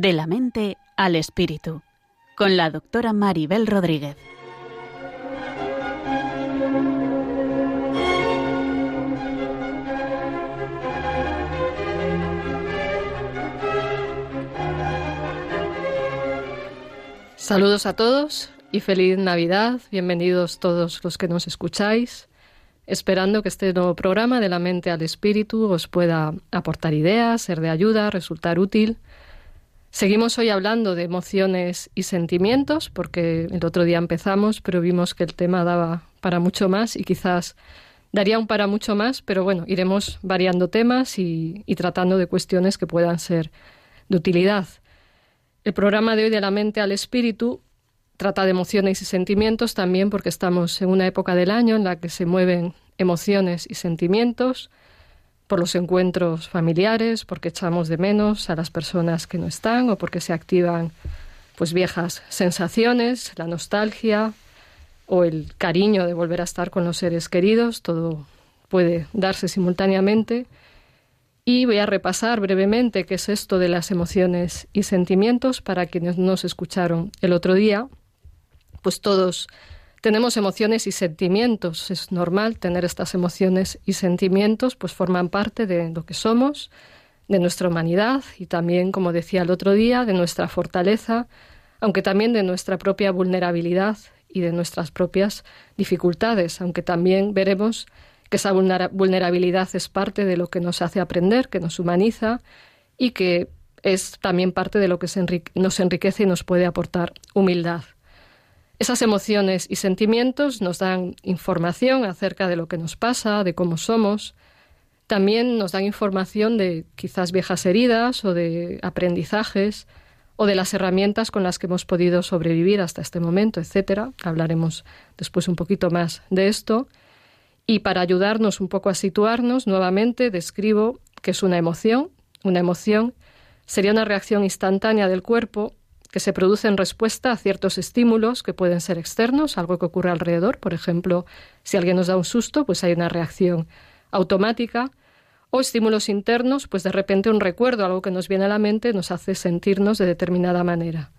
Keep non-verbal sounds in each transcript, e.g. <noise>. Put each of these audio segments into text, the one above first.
De la mente al espíritu, con la doctora Maribel Rodríguez. Saludos a todos y feliz Navidad. Bienvenidos todos los que nos escucháis. Esperando que este nuevo programa de la mente al espíritu os pueda aportar ideas, ser de ayuda, resultar útil. Seguimos hoy hablando de emociones y sentimientos, porque el otro día empezamos, pero vimos que el tema daba para mucho más y quizás daría un para mucho más, pero bueno, iremos variando temas y, y tratando de cuestiones que puedan ser de utilidad. El programa de hoy de la mente al espíritu trata de emociones y sentimientos también porque estamos en una época del año en la que se mueven emociones y sentimientos por los encuentros familiares, porque echamos de menos a las personas que no están o porque se activan pues viejas sensaciones, la nostalgia o el cariño de volver a estar con los seres queridos, todo puede darse simultáneamente. Y voy a repasar brevemente qué es esto de las emociones y sentimientos para quienes nos escucharon el otro día. Pues todos tenemos emociones y sentimientos. Es normal tener estas emociones y sentimientos, pues forman parte de lo que somos, de nuestra humanidad y también, como decía el otro día, de nuestra fortaleza, aunque también de nuestra propia vulnerabilidad y de nuestras propias dificultades, aunque también veremos que esa vulnerabilidad es parte de lo que nos hace aprender, que nos humaniza y que es también parte de lo que nos enriquece y nos puede aportar humildad. Esas emociones y sentimientos nos dan información acerca de lo que nos pasa, de cómo somos. También nos dan información de quizás viejas heridas o de aprendizajes o de las herramientas con las que hemos podido sobrevivir hasta este momento, etcétera. Hablaremos después un poquito más de esto. Y para ayudarnos un poco a situarnos, nuevamente describo que es una emoción. Una emoción sería una reacción instantánea del cuerpo que se produce en respuesta a ciertos estímulos que pueden ser externos, algo que ocurre alrededor. Por ejemplo, si alguien nos da un susto, pues hay una reacción automática. O estímulos internos, pues de repente un recuerdo, algo que nos viene a la mente, nos hace sentirnos de determinada manera.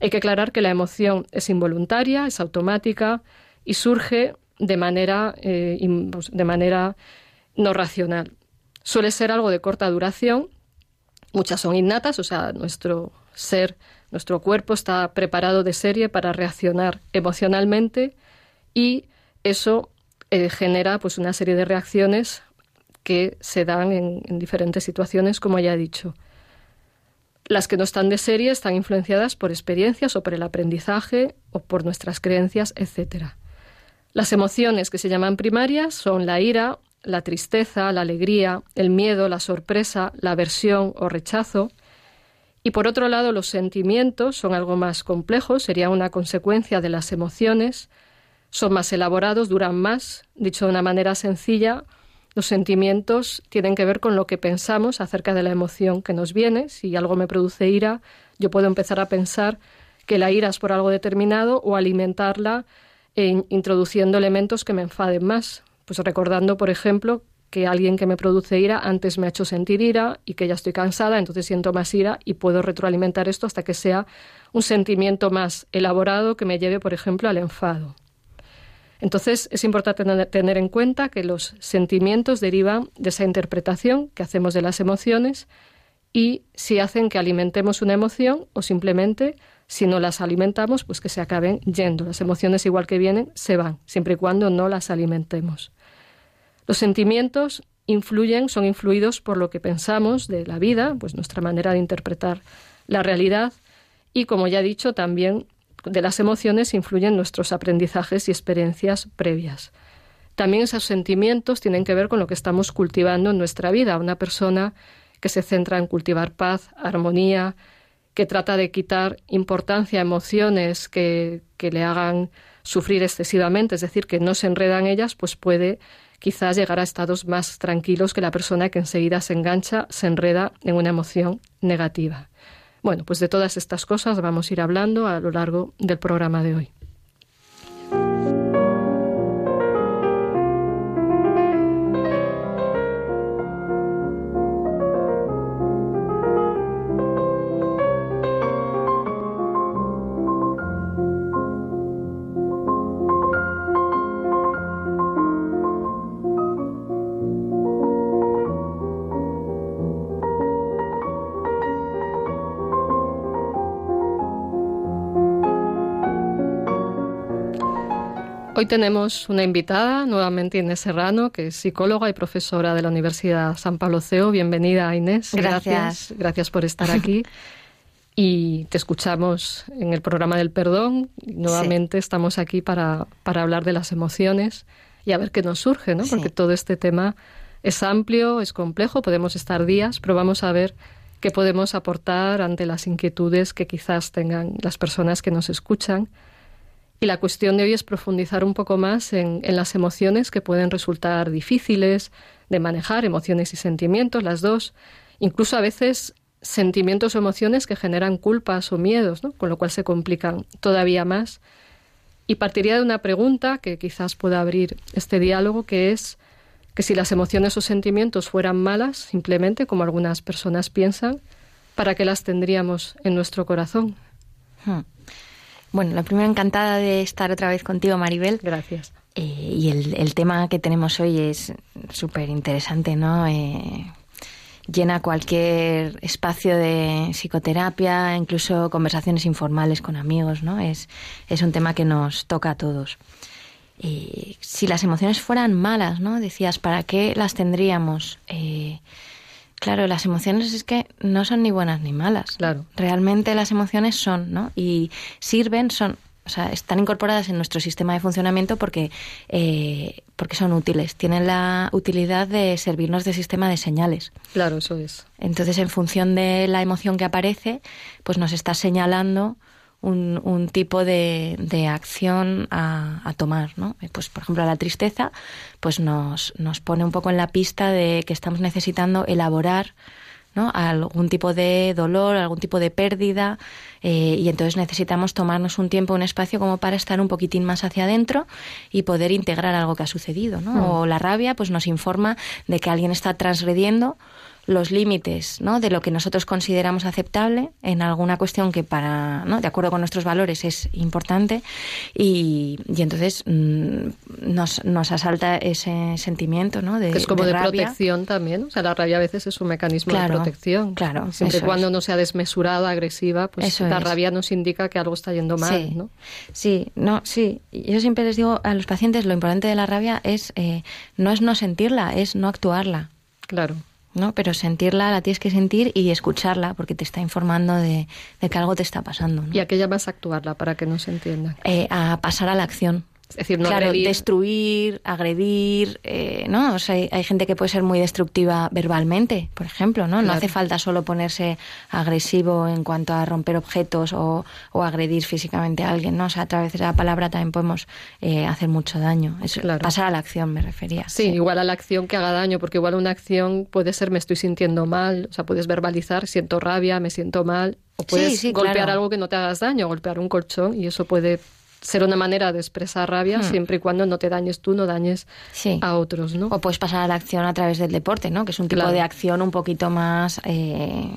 Hay que aclarar que la emoción es involuntaria, es automática y surge de manera, eh, pues, de manera no racional. Suele ser algo de corta duración, muchas son innatas, o sea, nuestro ser, nuestro cuerpo está preparado de serie para reaccionar emocionalmente y eso eh, genera pues una serie de reacciones que se dan en, en diferentes situaciones, como ya he dicho. Las que no están de serie están influenciadas por experiencias o por el aprendizaje o por nuestras creencias, etcétera. Las emociones que se llaman primarias son la ira, la tristeza, la alegría, el miedo, la sorpresa, la aversión o rechazo. Y por otro lado, los sentimientos son algo más complejos, sería una consecuencia de las emociones, son más elaborados, duran más. Dicho de una manera sencilla, los sentimientos tienen que ver con lo que pensamos acerca de la emoción que nos viene. Si algo me produce ira, yo puedo empezar a pensar que la ira es por algo determinado o alimentarla introduciendo elementos que me enfaden más. Pues recordando, por ejemplo, que alguien que me produce ira antes me ha hecho sentir ira y que ya estoy cansada, entonces siento más ira y puedo retroalimentar esto hasta que sea un sentimiento más elaborado que me lleve, por ejemplo, al enfado. Entonces es importante tener en cuenta que los sentimientos derivan de esa interpretación que hacemos de las emociones y si hacen que alimentemos una emoción o simplemente si no las alimentamos, pues que se acaben yendo. Las emociones, igual que vienen, se van, siempre y cuando no las alimentemos. Los sentimientos influyen, son influidos por lo que pensamos de la vida, pues nuestra manera de interpretar la realidad, y como ya he dicho, también de las emociones influyen nuestros aprendizajes y experiencias previas. También esos sentimientos tienen que ver con lo que estamos cultivando en nuestra vida. Una persona que se centra en cultivar paz, armonía, que trata de quitar importancia a emociones que, que le hagan sufrir excesivamente, es decir, que no se enredan ellas, pues puede quizás llegar a estados más tranquilos que la persona que enseguida se engancha, se enreda en una emoción negativa. Bueno, pues de todas estas cosas vamos a ir hablando a lo largo del programa de hoy. Hoy tenemos una invitada, nuevamente Inés Serrano, que es psicóloga y profesora de la Universidad San Pablo CEO. Bienvenida, Inés. Gracias. Gracias, por estar aquí. y te escuchamos en el programa del perdón. Nuevamente estamos aquí para, para, hablar de las emociones y a ver qué nos surge, ¿no? Porque todo este tema es amplio, es complejo, podemos estar días, pero vamos a ver qué podemos aportar ante las inquietudes que quizás tengan las personas que nos escuchan y la cuestión de hoy es profundizar un poco más en, las emociones que pueden resultar difíciles de manejar, emociones y sentimientos, las dos, incluso a veces sentimientos o emociones que generan culpas o miedos, con lo cual se complican todavía más. Y partiría de una pregunta que quizás pueda abrir este diálogo, que es que si las emociones o sentimientos fueran malas, simplemente como algunas personas piensan, ¿para qué las tendríamos en nuestro corazón? Hmm. Bueno, la primera encantada de estar otra vez contigo, Maribel. Gracias. Eh, y el, tema que tenemos hoy es súper interesante, ¿no? Eh, llena cualquier espacio de psicoterapia, incluso conversaciones informales con amigos, ¿no? Es, es un tema que nos toca a todos. Eh, si las emociones fueran malas, ¿no? Decías, ¿para qué las tendríamos? Claro, las emociones es que no son ni buenas ni malas. Claro. Realmente las emociones son, ¿no? Y sirven, son, o sea, están incorporadas en nuestro sistema de funcionamiento porque, eh, porque son útiles. Tienen la utilidad de servirnos de sistema de señales. Claro, eso es. Entonces, en función de la emoción que aparece, pues nos está señalando un, un tipo de, de acción a, a, tomar, ¿no? Pues, por ejemplo, la tristeza, pues nos, nos pone un poco en la pista de que estamos necesitando elaborar ¿no? algún tipo de dolor, algún tipo de pérdida, eh, y entonces necesitamos tomarnos un tiempo, un espacio como para estar un poquitín más hacia adentro y poder integrar algo que ha sucedido. ¿no? Mm. O la rabia pues nos informa de que alguien está transgrediendo los límites ¿no? de lo que nosotros consideramos aceptable en alguna cuestión que para ¿no? de acuerdo con nuestros valores es importante y, y entonces mm, nos, nos asalta ese sentimiento ¿no? de, es como de, protección también o sea la rabia a veces es un mecanismo de protección claro siempre y cuando no sea desmesurada agresiva pues la rabia nos indica que algo está yendo mal sí. ¿no? sí no sí yo siempre les digo a los pacientes lo importante de la rabia es eh, no es no sentirla es no actuarla claro ¿no? Pero sentirla la tienes que sentir y escucharla porque te está informando de, de que algo te está pasando. ¿no? ¿Y a qué llamas a actuarla para que no se entienda? Eh, a pasar a la acción. Es decir, no claro, agredir. destruir, agredir, eh, ¿no? O sea, hay, hay, gente que puede ser muy destructiva verbalmente, por ejemplo, ¿no? No Claro. hace falta solo ponerse agresivo en cuanto a romper objetos o, o agredir físicamente a alguien, ¿no? O sea, a través de la palabra también podemos eh, hacer mucho daño. Es Claro. pasar a la acción, me refería. Sí, igual a la acción que haga daño, porque igual una acción puede ser me estoy sintiendo mal, o sea, puedes verbalizar, siento rabia, me siento mal, o puedes sí, golpear claro. algo que no te hagas daño, golpear un colchón, y eso puede ser una manera de expresar rabia Hmm. siempre y cuando no te dañes tú, no dañes Sí. a otros, ¿no? O puedes pasar a la acción a través del deporte, ¿no? Que es un tipo Claro. de acción un poquito más eh,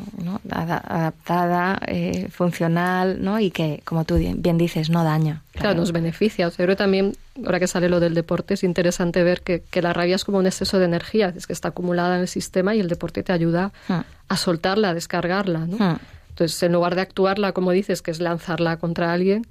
adaptada, eh, funcional, ¿no? Y que, como tú bien dices, no daña. Claro, nos beneficia. O sea, yo creo también, ahora que sale lo del deporte, es interesante ver que, que la rabia es como un exceso de energía, es que está acumulada en el sistema y el deporte te ayuda Hmm. a soltarla, a descargarla, ¿no? Hmm. Entonces, en lugar de actuarla, como dices, que es lanzarla contra alguien,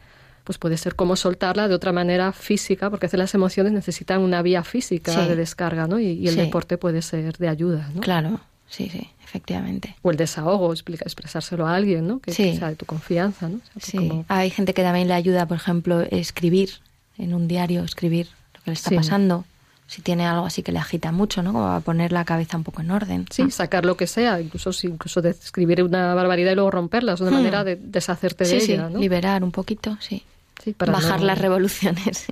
pues puede ser como soltarla de otra manera física, porque a veces las emociones necesitan una vía física Sí. de descarga, ¿no? Y, y el Sí. deporte puede ser de ayuda, ¿no? Claro, sí, sí, efectivamente. O el desahogo, explica, expresárselo a alguien, ¿no? Que, Sí. que sea de tu confianza, ¿no? O sea, Sí. como- Hay gente que también le ayuda, por ejemplo, escribir en un diario, escribir lo que le está Sí. pasando. Si tiene algo así que le agita mucho, ¿no? Como para poner la cabeza un poco en orden. Sí, sacar lo que sea, incluso incluso de escribir una barbaridad y luego romperla, es una Hmm. manera de deshacerte Sí, de sí, ella, ¿no? liberar un poquito, sí. Sí, para Bajar no- las <laughs> revoluciones.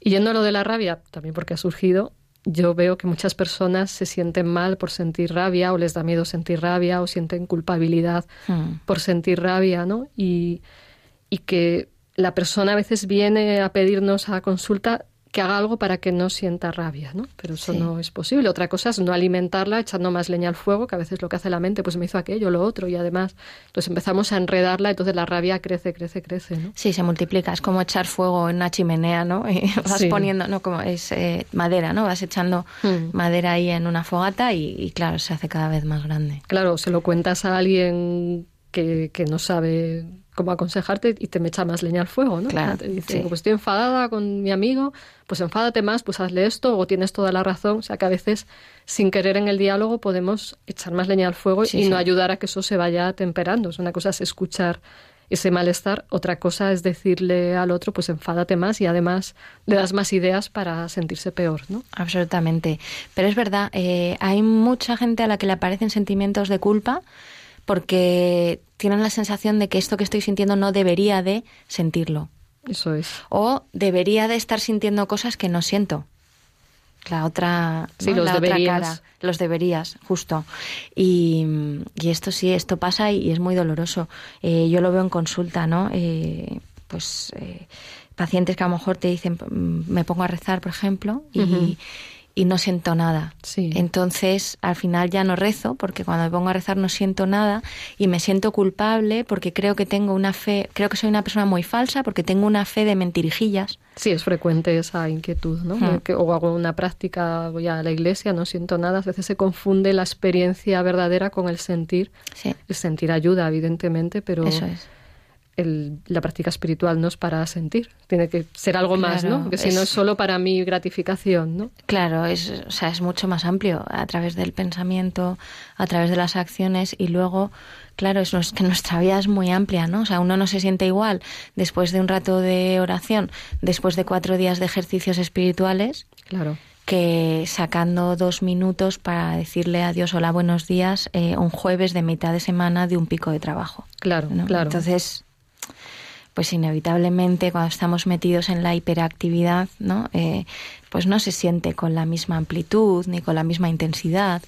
Y yendo a lo de la rabia, también porque ha surgido, yo veo que muchas personas se sienten mal por sentir rabia o les da miedo sentir rabia o sienten culpabilidad Hmm. por sentir rabia, ¿no? Y, y que la persona a veces viene a pedirnos a consulta que haga algo para que no sienta rabia, ¿no? Pero eso Sí. no es posible. Otra cosa es no alimentarla echando más leña al fuego, que a veces lo que hace la mente, pues me hizo aquello, lo otro, y además, entonces empezamos a enredarla, entonces la rabia crece, crece, crece, ¿no? Sí, se multiplica. Es como echar fuego en una chimenea, ¿no? <laughs> Y vas Sí. poniendo, no, como es eh, madera, ¿no? Vas echando Hmm. madera ahí en una fogata y, y, claro, se hace cada vez más grande. Claro, se lo cuentas a alguien que, que no sabe cómo aconsejarte y te me echa más leña al fuego, ¿no? Claro, te dice, sí. pues estoy enfadada con mi amigo, pues enfádate más, pues hazle esto, o tienes toda la razón. O sea que a veces, sin querer en el diálogo, podemos echar más leña al fuego Sí, y sí. no ayudar a que eso se vaya temperando. Una cosa es escuchar ese malestar, otra cosa es decirle al otro, pues enfádate más y además le das más ideas para sentirse peor, ¿no? Absolutamente. Pero es verdad, eh, hay mucha gente a la que le aparecen sentimientos de culpa porque tienen la sensación de que esto que estoy sintiendo no debería de sentirlo. Eso es. O debería de estar sintiendo cosas que no siento. La otra, Sí, ¿no? los la otra deberías. cara. Los deberías, justo. Y, y esto sí, esto pasa y, es muy doloroso. Eh, yo lo veo en consulta, ¿no? Eh, pues eh, pacientes que a lo mejor te dicen, me pongo a rezar, por ejemplo, y. y no siento nada. Sí. Entonces, al final ya no rezo, porque cuando me pongo a rezar no siento nada y me siento culpable porque creo que tengo una fe, creo que soy una persona muy falsa porque tengo una fe de mentirijillas. Sí, es frecuente esa inquietud, ¿no? Hmm. Que- o hago una práctica, voy a la iglesia, no siento nada. A veces se confunde la experiencia verdadera con el sentir. Sí, El sentir ayuda, evidentemente, pero eso es. El- la práctica espiritual no es para sentir. Tiene que ser algo más, ¿no? Porque si no es- solo para mi gratificación, ¿no? Claro, es, o sea, es mucho más amplio a través del pensamiento, a través de las acciones y luego, claro, es, es que nuestra vida es muy amplia, ¿no? O sea, uno no se siente igual después de un rato de oración, después de cuatro días de ejercicios espirituales, Claro. que sacando dos minutos para decirle a Dios hola, buenos días, eh, un jueves de mitad de semana de un pico de trabajo. Claro, ¿no? claro. Entonces, pues inevitablemente cuando estamos metidos en la hiperactividad, ¿no? Eh, pues no se siente con la misma amplitud ni con la misma intensidad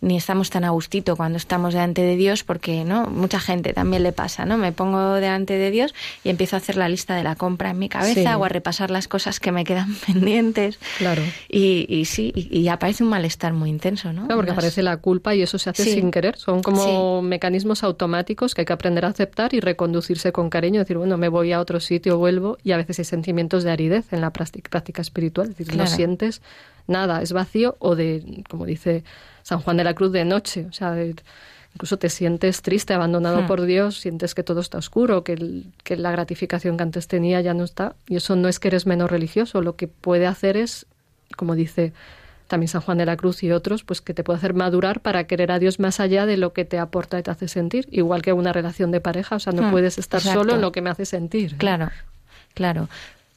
ni estamos tan a gustito cuando estamos delante de Dios porque no mucha gente también le pasa no me pongo delante de Dios y empiezo a hacer la lista de la compra en mi cabeza Sí. o a repasar las cosas que me quedan <laughs> pendientes Claro. y, y sí y, y aparece un malestar muy intenso no Claro, porque aparece la culpa y eso se hace Sí. sin querer. Son como mecanismos automáticos que hay que aprender a aceptar y reconducirse con cariño. Decir, bueno, me voy a otro sitio, vuelvo. Y a veces hay sentimientos de aridez en la práctica, práctica espiritual. Es decir, no sientes nada, es vacío o de, como dice San Juan de la Cruz, de noche. O sea, incluso te sientes triste, abandonado Hmm. por Dios, sientes que todo está oscuro, que, el- que la gratificación que antes tenía ya no está. Y eso no es que eres menos religioso. Lo que puede hacer es, como dice también San Juan de la Cruz y otros, pues que te puede hacer madurar para querer a Dios más allá de lo que te aporta y te hace sentir, igual que una relación de pareja, o sea, no Hmm, puedes estar exacto. solo en lo que me hace sentir. Claro, claro.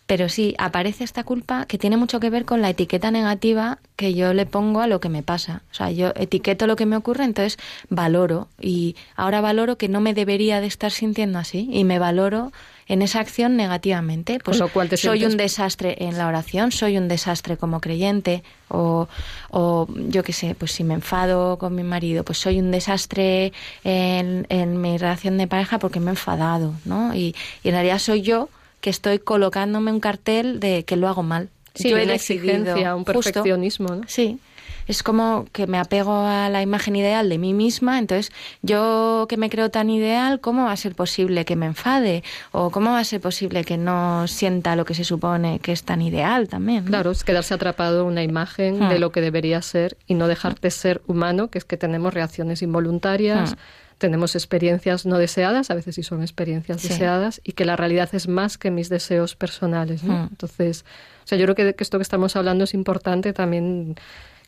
Pero sí, aparece esta culpa que tiene mucho que ver con la etiqueta negativa que yo le pongo a lo que me pasa. O sea, yo etiqueto lo que me ocurre, entonces valoro. Y ahora valoro que no me debería de estar sintiendo así. Y me valoro en esa acción negativamente. Pues Con lo cual te soy sientes- un desastre en la oración, soy un desastre como creyente. O, o yo qué sé, pues si me enfado con mi marido, pues soy un desastre en, en mi relación de pareja porque me he enfadado, ¿no? Y, y en realidad soy yo que estoy colocándome un cartel de que lo hago mal. Sí, yo he una decidido, exigencia, un justo, perfeccionismo, ¿no? Sí. Es como que me apego a la imagen ideal de mí misma, entonces yo que me creo tan ideal, ¿cómo va a ser posible que me enfade? ¿O cómo va a ser posible que no sienta lo que se supone que es tan ideal también? ¿no? Claro, es quedarse atrapado en una imagen Hmm. de lo que debería ser y no dejarte ser humano, que es que tenemos reacciones involuntarias, Hmm. Tenemos experiencias no deseadas, a veces sí son experiencias Sí. deseadas, y que la realidad es más que mis deseos personales. ¿no? Hmm. Entonces, o sea, yo creo que, que esto que estamos hablando es importante también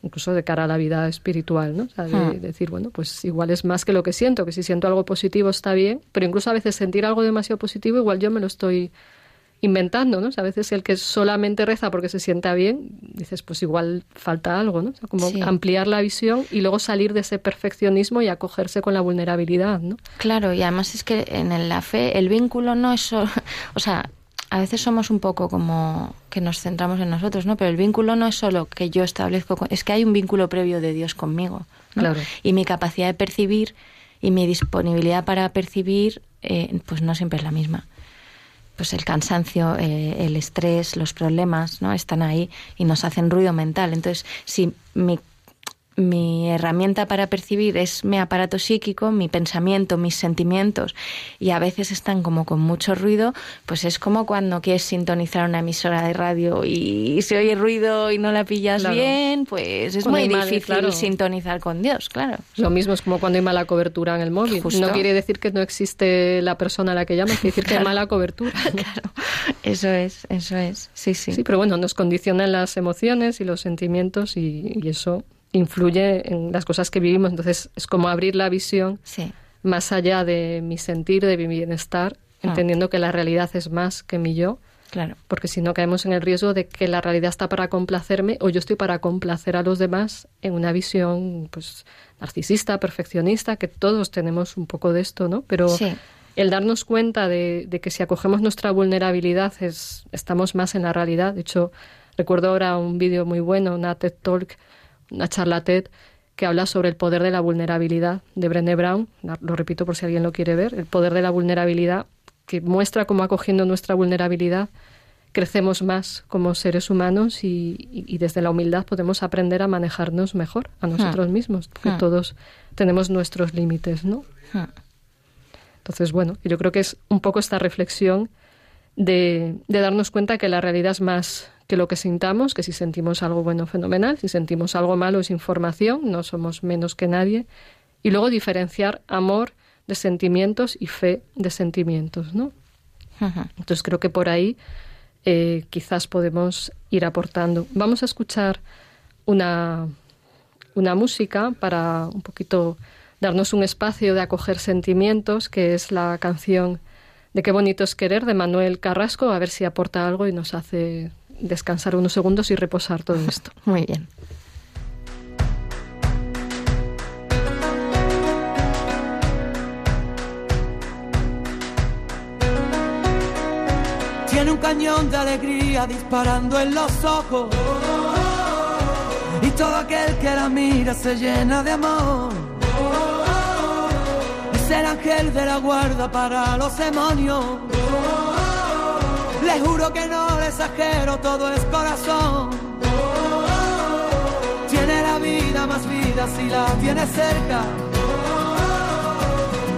incluso de cara a la vida espiritual, ¿no? O sea, de Hmm. decir, bueno, pues igual es más que lo que siento, que si siento algo positivo está bien, pero incluso a veces sentir algo demasiado positivo igual yo me lo estoy inventando, ¿no? O sea, a veces el que solamente reza porque se sienta bien, dices, pues igual falta algo, ¿no? O sea, como Sí. ampliar la visión y luego salir de ese perfeccionismo y acogerse con la vulnerabilidad, ¿no? Claro, y además es que en la fe el vínculo no es solo, <laughs> o sea, a veces somos un poco como que nos centramos en nosotros, ¿no? Pero el vínculo no es solo que yo establezco, con- es que hay un vínculo previo de Dios conmigo, ¿no? Claro. Y mi capacidad de percibir y mi disponibilidad para percibir, eh, pues no siempre es la misma. Pues el cansancio, eh, el estrés, los problemas, ¿no? Están ahí y nos hacen ruido mental. Entonces, si mi mi herramienta para percibir es mi aparato psíquico, mi pensamiento, mis sentimientos, y a veces están como con mucho ruido, pues es como cuando quieres sintonizar una emisora de radio y se oye ruido y no la pillas bien, pues es muy difícil sintonizar con Dios, claro. Lo mismo es como cuando hay mala cobertura en el móvil. No quiere decir que no existe la persona a la que llamas, quiere decir que hay mala cobertura. claro, eso es, eso es, sí, sí. Sí, pero bueno, nos condicionan las emociones y los sentimientos y eso influye en las cosas que vivimos. Entonces es como abrir la visión más allá de mi sentir, de mi bienestar, ah. entendiendo que la realidad es más que mi yo. Claro. Porque si no caemos en el riesgo de que la realidad está para complacerme o yo estoy para complacer a los demás en una visión pues narcisista, perfeccionista, que todos tenemos un poco de esto, ¿no? Pero el darnos cuenta de, de, que si acogemos nuestra vulnerabilidad es, estamos más en la realidad. De hecho, recuerdo ahora un vídeo muy bueno, una TED Talk una charla TED que habla sobre el poder de la vulnerabilidad de Brené Brown, lo repito por si alguien lo quiere ver, el poder de la vulnerabilidad que muestra cómo acogiendo nuestra vulnerabilidad crecemos más como seres humanos y, desde la humildad podemos aprender a manejarnos mejor a nosotros hmm. mismos, porque hmm. todos tenemos nuestros límites, ¿no? Hmm. Entonces, bueno, yo creo que es un poco esta reflexión de, de darnos cuenta que la realidad es más que lo que sintamos, que si sentimos algo bueno, fenomenal, si sentimos algo malo es información, no somos menos que nadie, y luego diferenciar amor de sentimientos y fe de sentimientos, ¿no? Entonces creo que por ahí eh, quizás podemos ir aportando. Vamos a escuchar una, una música para un poquito darnos un espacio de acoger sentimientos, que es la canción de Qué bonito es querer de Manuel Carrasco, a ver si aporta algo y nos hace descansar unos segundos y reposar todo <laughs> esto. Muy bien. Tiene un cañón de alegría disparando en los ojos. Y todo aquel que la mira se llena de amor. Es el ángel de la guarda para los demonios. Le juro que no le exagero, todo es corazón. Tiene la vida más vida si la tiene cerca.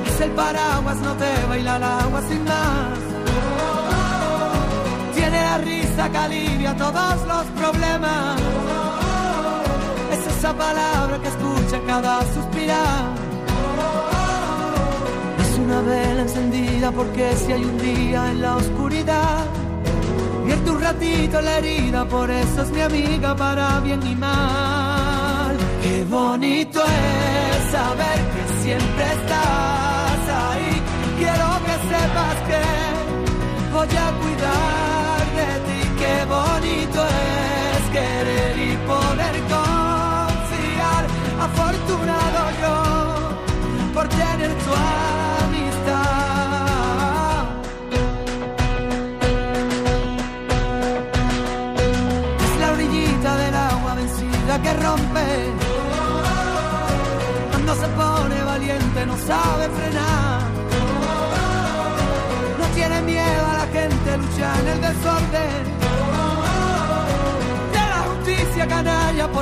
Es el paraguas, no te baila el agua sin más. Tiene la risa que alivia todos los problemas. Es esa palabra que escucha cada suspirar. Una vela encendida porque si hay un día en la oscuridad Vierte un ratito la herida, por eso es mi amiga para bien y mal. Qué bonito es saber que siempre estás ahí. Quiero que sepas que voy a cuidar de ti. Qué bonito es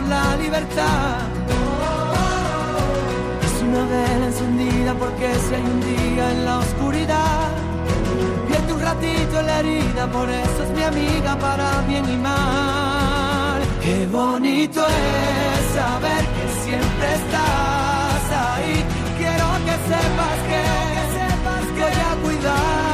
la libertad. Es una vela encendida porque si hay un día en la oscuridad. Pierde un ratito en la herida, por eso es mi amiga para bien y mal. Qué bonito es saber que siempre estás ahí. Quiero que sepas que, sepas que voy a cuidar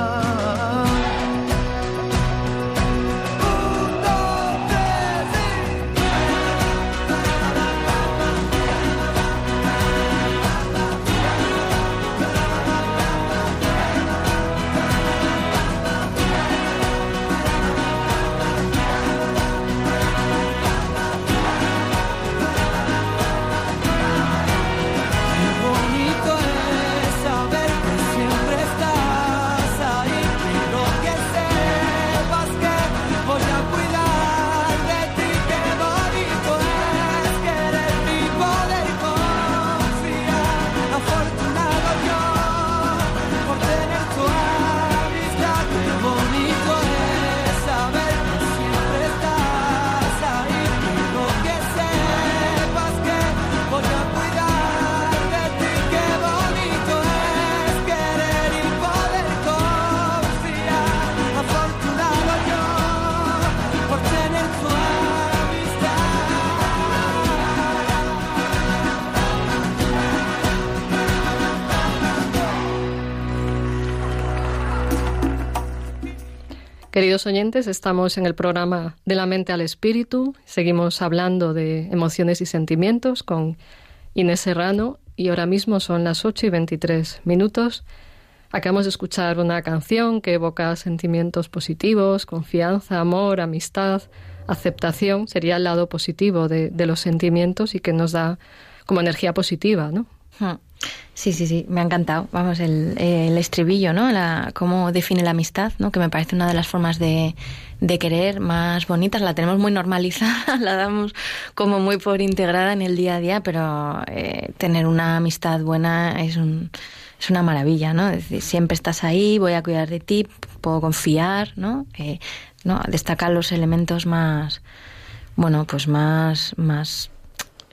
Queridos oyentes, estamos en el programa De la mente al espíritu. Seguimos hablando de emociones y sentimientos con Inés Serrano y ahora mismo son las 8 y 23 minutos. Acabamos de escuchar una canción que evoca sentimientos positivos, confianza, amor, amistad, aceptación. Sería el lado positivo de, de los sentimientos y que nos da como energía positiva, ¿no? Sí, sí, sí, me ha encantado. Vamos, el, el estribillo, ¿no? La, cómo define la amistad, ¿no? Que me parece una de las formas de, de querer más bonitas. La tenemos muy normalizada, <laughs> la damos como muy por integrada en el día a día, pero eh, tener una amistad buena es un, es una maravilla, ¿no? Es decir, siempre estás ahí, voy a cuidar de ti, puedo confiar, ¿no? Eh, ¿no? Destacar los elementos más, bueno, pues más, más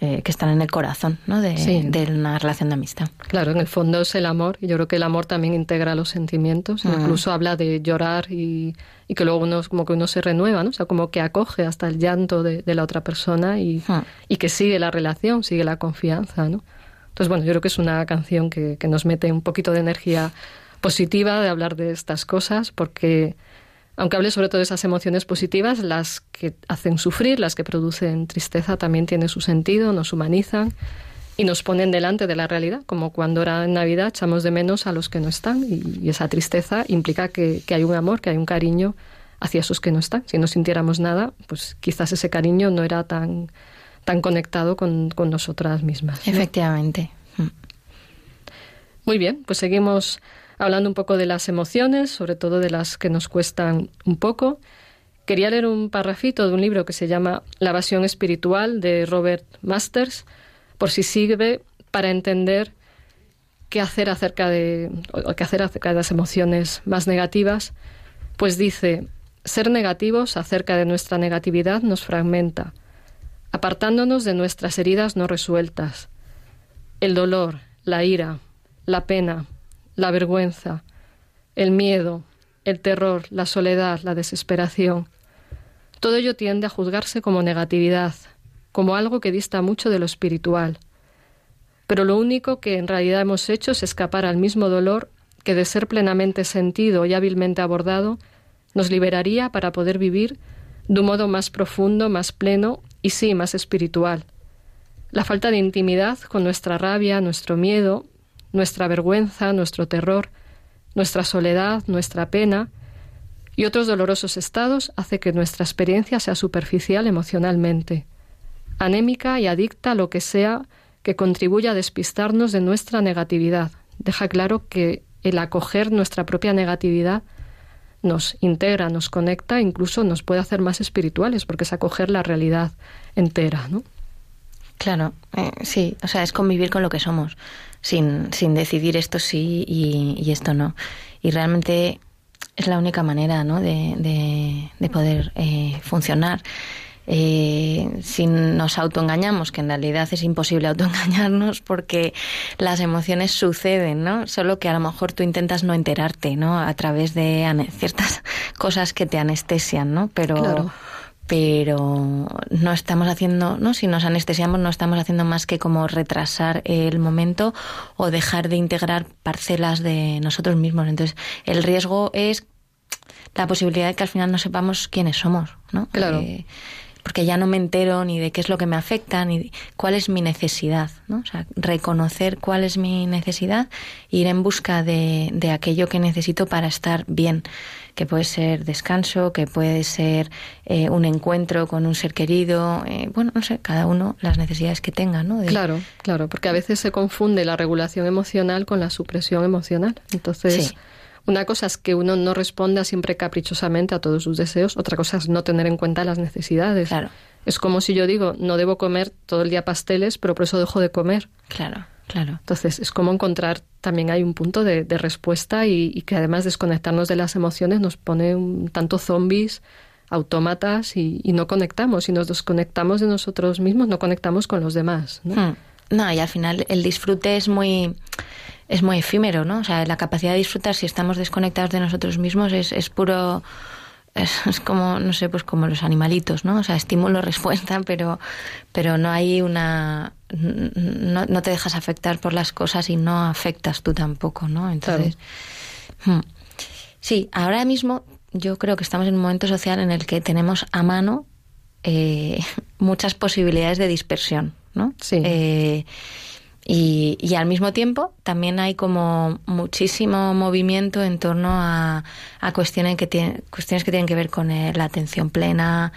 eh, que están en el corazón ¿no? de, de, una relación de amistad. Claro, en el fondo es el amor. Yo creo que el amor también integra los sentimientos. Mm. Incluso habla de llorar y, y, que luego uno, como que uno se renueva, ¿no? O sea, como que acoge hasta el llanto de, de la otra persona y, mm. y, que sigue la relación, sigue la confianza, ¿no? Entonces, bueno, yo creo que es una canción que, que nos mete un poquito de energía positiva de hablar de estas cosas porque aunque hable sobre todo de esas emociones positivas, las que hacen sufrir, las que producen tristeza, también tienen su sentido, nos humanizan y nos ponen delante de la realidad, como cuando ahora en Navidad echamos de menos a los que no están y, esa tristeza implica que, hay un amor, que hay un cariño hacia esos que no están. Si no sintiéramos nada, pues quizás ese cariño no era tan, tan conectado con, nosotras mismas. Efectivamente. Muy bien, pues seguimos hablando un poco de las emociones, sobre todo de las que nos cuestan un poco. Quería leer un parrafito de un libro que se llama La evasión espiritual de Robert Masters, por si sirve para entender qué hacer acerca de qué hacer acerca de las emociones más negativas, pues dice, ser negativos acerca de nuestra negatividad nos fragmenta, apartándonos de nuestras heridas no resueltas. El dolor, la ira, la pena, la vergüenza, el miedo, el terror, la soledad, la desesperación. Todo ello tiende a juzgarse como negatividad, como algo que dista mucho de lo espiritual. Pero lo único que en realidad hemos hecho es escapar al mismo dolor que de ser plenamente sentido y hábilmente abordado nos liberaría para poder vivir de un modo más profundo, más pleno y sí, más espiritual. La falta de intimidad con nuestra rabia, nuestro miedo, nuestra vergüenza, nuestro terror, nuestra soledad, nuestra pena y otros dolorosos estados hace que nuestra experiencia sea superficial emocionalmente, anémica y adicta a lo que sea que contribuya a despistarnos de nuestra negatividad. Deja claro que el acoger nuestra propia negatividad nos integra, nos conecta, incluso nos puede hacer más espirituales, porque es acoger la realidad entera, ¿no? Claro, eh, sí, o sea, es convivir con lo que somos sin, sin decidir esto sí y, esto no. Y realmente es la única manera ¿no? de, de, poder eh, funcionar. Eh, si nos autoengañamos, que en realidad es imposible autoengañarnos <laughs> porque las emociones suceden, ¿no? Solo que a lo mejor tú intentas no enterarte, ¿no? A través de ciertas <laughs> cosas que te anestesian, ¿no? Pero, pero no estamos haciendo, ¿no? Si nos anestesiamos no estamos haciendo más que como retrasar el momento o dejar de integrar parcelas de nosotros mismos. Entonces, el riesgo es la posibilidad de que al final no sepamos quiénes somos, ¿no? Claro. Eh, porque ya no me entero ni de qué es lo que me afecta, ni cuál es mi necesidad, ¿no? O sea, reconocer cuál es mi necesidad ir en busca de, de aquello que necesito para estar bien que puede ser descanso, que puede ser eh, un encuentro con un ser querido, eh, bueno, no sé, cada uno las necesidades que tenga, ¿no? Claro, claro, porque a veces se confunde la regulación emocional con la supresión emocional. Entonces, una cosa es que uno no responda siempre caprichosamente a todos sus deseos, otra cosa es no tener en cuenta las necesidades. Claro. Es como si yo digo, no debo comer todo el día pasteles, pero por eso dejo de comer. Claro. Claro. Entonces, es como encontrar, también hay un punto de, respuesta y, que además desconectarnos de las emociones nos pone un tanto zombies, autómatas y, no conectamos. Y nos desconectamos de nosotros mismos, no conectamos con los demás. ¿no? Hmm. no, y al final el disfrute es muy es muy efímero, ¿no? O sea, la capacidad de disfrutar si estamos desconectados de nosotros mismos es, es puro es, como, no sé, pues como los animalitos, ¿no? O sea, estímulo-respuesta, <laughs> pero, pero no hay una... No, no, te dejas afectar por las cosas y no afectas tú tampoco, ¿no? Entonces... Hmm. Sí, ahora mismo yo creo que estamos en un momento social en el que tenemos a mano eh, <laughs> muchas posibilidades de dispersión, ¿no? Sí. Eh, y, y, al mismo tiempo también hay como muchísimo movimiento en torno a, a cuestiones, que tienen, cuestiones que tienen que ver con la atención plena,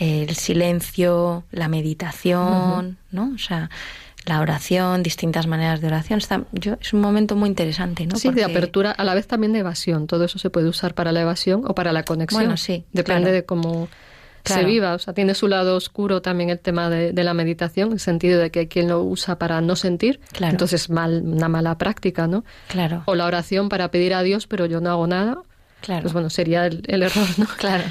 el silencio, la meditación, ¿no? O sea, la oración, distintas maneras de oración. Está, yo, es un momento muy interesante, ¿no? Sí, de apertura, a la vez también de evasión. Todo eso se puede usar para la evasión o para la conexión. Bueno, sí. Depende de cómo se viva. O sea, tiene su lado oscuro también el tema de, la meditación, en el sentido de que hay quien lo usa para no sentir. Claro. Entonces, mal, una mala práctica, ¿no? Claro. O la oración para pedir a Dios, pero yo no hago nada. Claro. Pues bueno, sería el, error, ¿no? <laughs> Claro.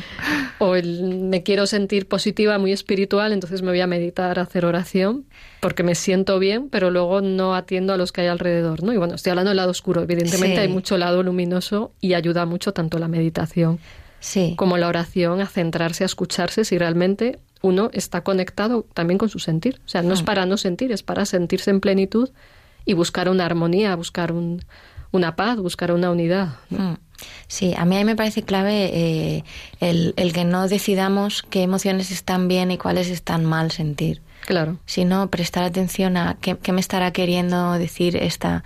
O el me quiero sentir positiva, muy espiritual, entonces me voy a meditar, a hacer oración, porque me siento bien, pero luego no atiendo a los que hay alrededor, ¿no? Y bueno, estoy hablando del lado oscuro. Evidentemente hay mucho lado luminoso y ayuda mucho tanto la meditación sí. como la oración a centrarse, a escucharse si realmente uno está conectado también con su sentir. O sea, no es mm. para no sentir, es para sentirse en plenitud y buscar una armonía, buscar un, una paz, buscar una unidad. Mm. Sí, a mí, me parece clave eh, el, el, que no decidamos qué emociones están bien y cuáles están mal sentir. Claro. Sino prestar atención a qué, qué me estará queriendo decir esta,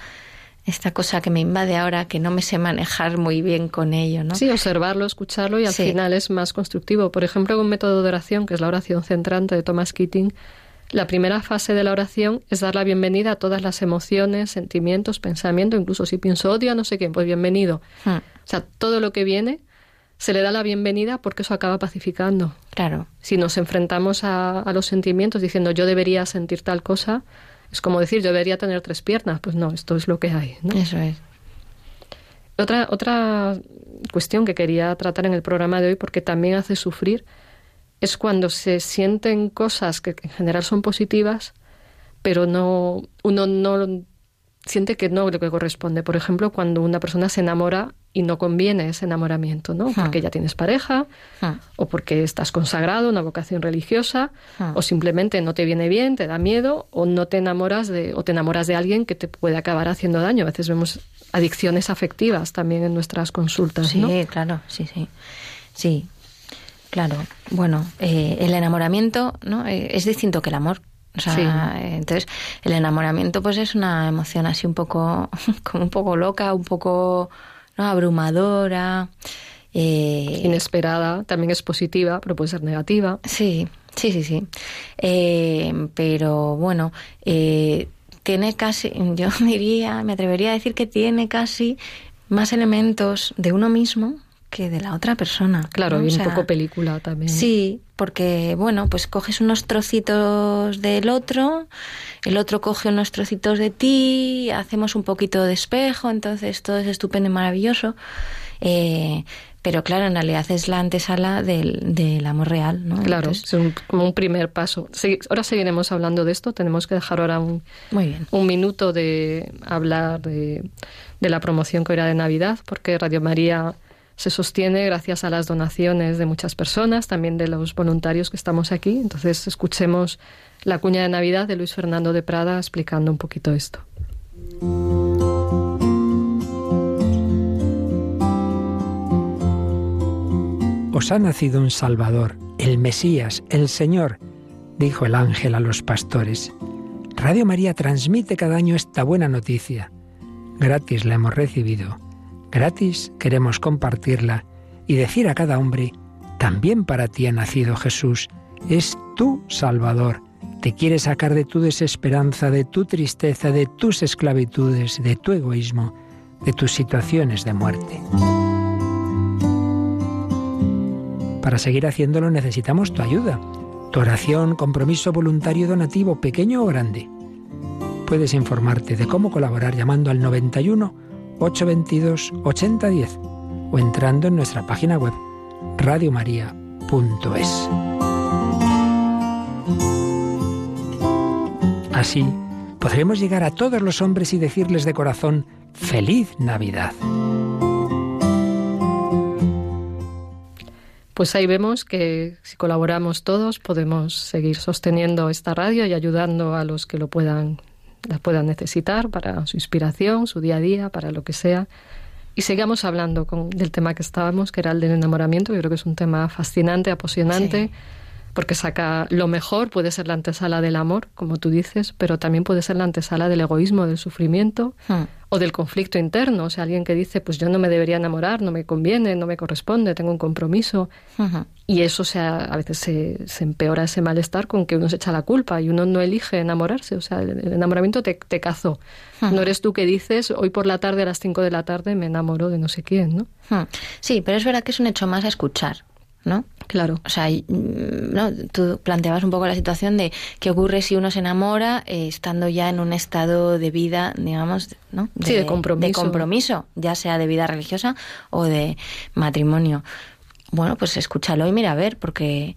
esta cosa que me invade ahora, que no me sé manejar muy bien con ello, ¿no? Sí, observarlo, escucharlo y al final es más constructivo. Por ejemplo, un método de oración, que es la oración centrante de Thomas Keating, la primera fase de la oración es dar la bienvenida a todas las emociones, sentimientos, pensamientos, incluso si pienso odio a no sé quién, pues bienvenido. Hmm. O sea, todo lo que viene se le da la bienvenida porque eso acaba pacificando. Claro. Si nos enfrentamos a, a los sentimientos diciendo yo debería sentir tal cosa, es como decir, yo debería tener tres piernas. Pues no, esto es lo que hay. ¿no? Eso es. Otra, otra cuestión que quería tratar en el programa de hoy, porque también hace sufrir, es cuando se sienten cosas que en general son positivas, pero no uno no siente que no lo que corresponde. Por ejemplo, cuando una persona se enamora y no conviene ese enamoramiento, ¿no? Porque ya tienes pareja, o porque estás consagrado, una vocación religiosa, o simplemente no te viene bien, te da miedo, o no te enamoras de, o te enamoras de alguien que te puede acabar haciendo daño. A veces vemos adicciones afectivas también en nuestras consultas, sí, claro, sí, sí. Sí, claro. Bueno, eh, el enamoramiento ¿no? Eh, es distinto que el amor. O sea, entonces el enamoramiento pues es una emoción así un poco, <laughs> como un poco loca, un poco ¿no? abrumadora. Eh, Inesperada, también es positiva, pero puede ser negativa. Sí, sí, sí, sí. Eh, pero bueno, eh, tiene casi, <laughs> yo diría, me atrevería a decir que tiene casi más elementos de uno mismo que de la otra persona. Claro, y un poco película también. Sí, porque bueno, pues coges unos trocitos del otro, el otro coge unos trocitos de ti, hacemos un poquito de espejo, entonces todo es estupendo y maravilloso. Eh, pero claro, en realidad es la antesala del, del amor real, ¿no? Claro, es como un primer paso. ahora seguiremos hablando de esto, tenemos que dejar ahora un, Muy bien. un minuto de hablar de, de la promoción que era de Navidad, porque Radio María se sostiene gracias a las donaciones de muchas personas, también de los voluntarios que estamos aquí. Entonces, escuchemos la cuña de Navidad de Luis Fernando de Prada explicando un poquito esto. Os ha nacido un Salvador, el Mesías, el Señor, dijo el ángel a los pastores. Radio María transmite cada año esta buena noticia. Gratis la hemos recibido, gratis queremos compartirla y decir a cada hombre, también para ti ha nacido Jesús, es tu Salvador te quiere sacar de tu desesperanza, de tu tristeza, de tus esclavitudes, de tu egoísmo, de tus situaciones de muerte. Para seguir haciéndolo necesitamos tu ayuda, tu oración, compromiso voluntario donativo, pequeño o grande. Puedes informarte de cómo colaborar llamando al 91 822 8010 o entrando en nuestra página web radiomaria.es. Así podremos llegar a todos los hombres y decirles de corazón, feliz Navidad. Pues ahí vemos que si colaboramos todos podemos seguir sosteniendo esta radio y ayudando a los que lo puedan, la puedan necesitar para su inspiración, su día a día, para lo que sea. Y sigamos hablando con, del tema que estábamos, que era el del enamoramiento. Yo creo que es un tema fascinante, apasionante porque saca lo mejor, puede ser la antesala del amor, como tú dices, pero también puede ser la antesala del egoísmo, del sufrimiento hmm. O del conflicto interno. O sea, alguien que dice, pues yo no me debería enamorar, no me conviene, no me corresponde, tengo un compromiso. Y eso sea, a veces se, empeora ese malestar con que uno se echa la culpa y uno no elige enamorarse. O sea, el, enamoramiento te, te cazó. No eres tú que dices, hoy por la tarde a las 5 de la tarde me enamoro de no sé quién, ¿no? Sí, pero es verdad que es un hecho más a escuchar. ¿no? Claro. O sea, ¿no? tú planteabas un poco la situación de qué ocurre si uno se enamora eh, estando ya en un estado de vida, digamos, ¿no? De, sí, de compromiso. De compromiso, ya sea de vida religiosa o de matrimonio. Bueno, pues escúchalo y mira a ver, porque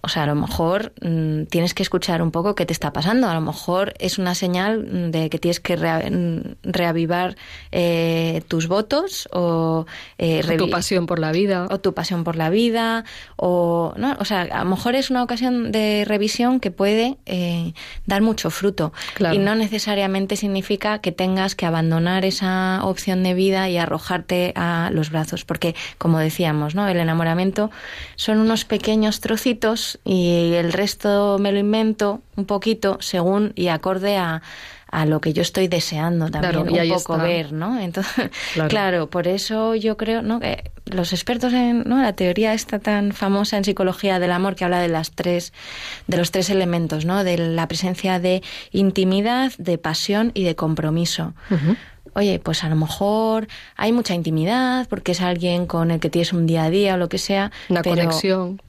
o sea, a lo mejor mm, tienes que escuchar un poco qué te está pasando. A lo mejor es una señal de que tienes que mm, reavivar eh, tus votos o, eh, tu pasión por la vida. O tu pasión por la vida. O, ¿no? o sea, a lo mejor es una ocasión de revisión que puede eh, dar mucho fruto. Y no necesariamente significa que tengas que abandonar esa opción de vida y arrojarte a los brazos. Porque, como decíamos, ¿no? el enamoramiento son unos pequeños trocitos y el resto me lo invento un poquito según y acorde a, a lo que yo estoy deseando también un poco ver, ¿no? Entonces, <laughs> claro. por eso yo creo, ¿no? Que los expertos en ¿no? la teoría esta tan famosa en psicología del amor que habla de las tres, de los tres elementos, ¿no? De la presencia de intimidad, de pasión y de compromiso. Oye, pues a lo mejor hay mucha intimidad porque es alguien con el que tienes un día a día o lo que sea. Una conexión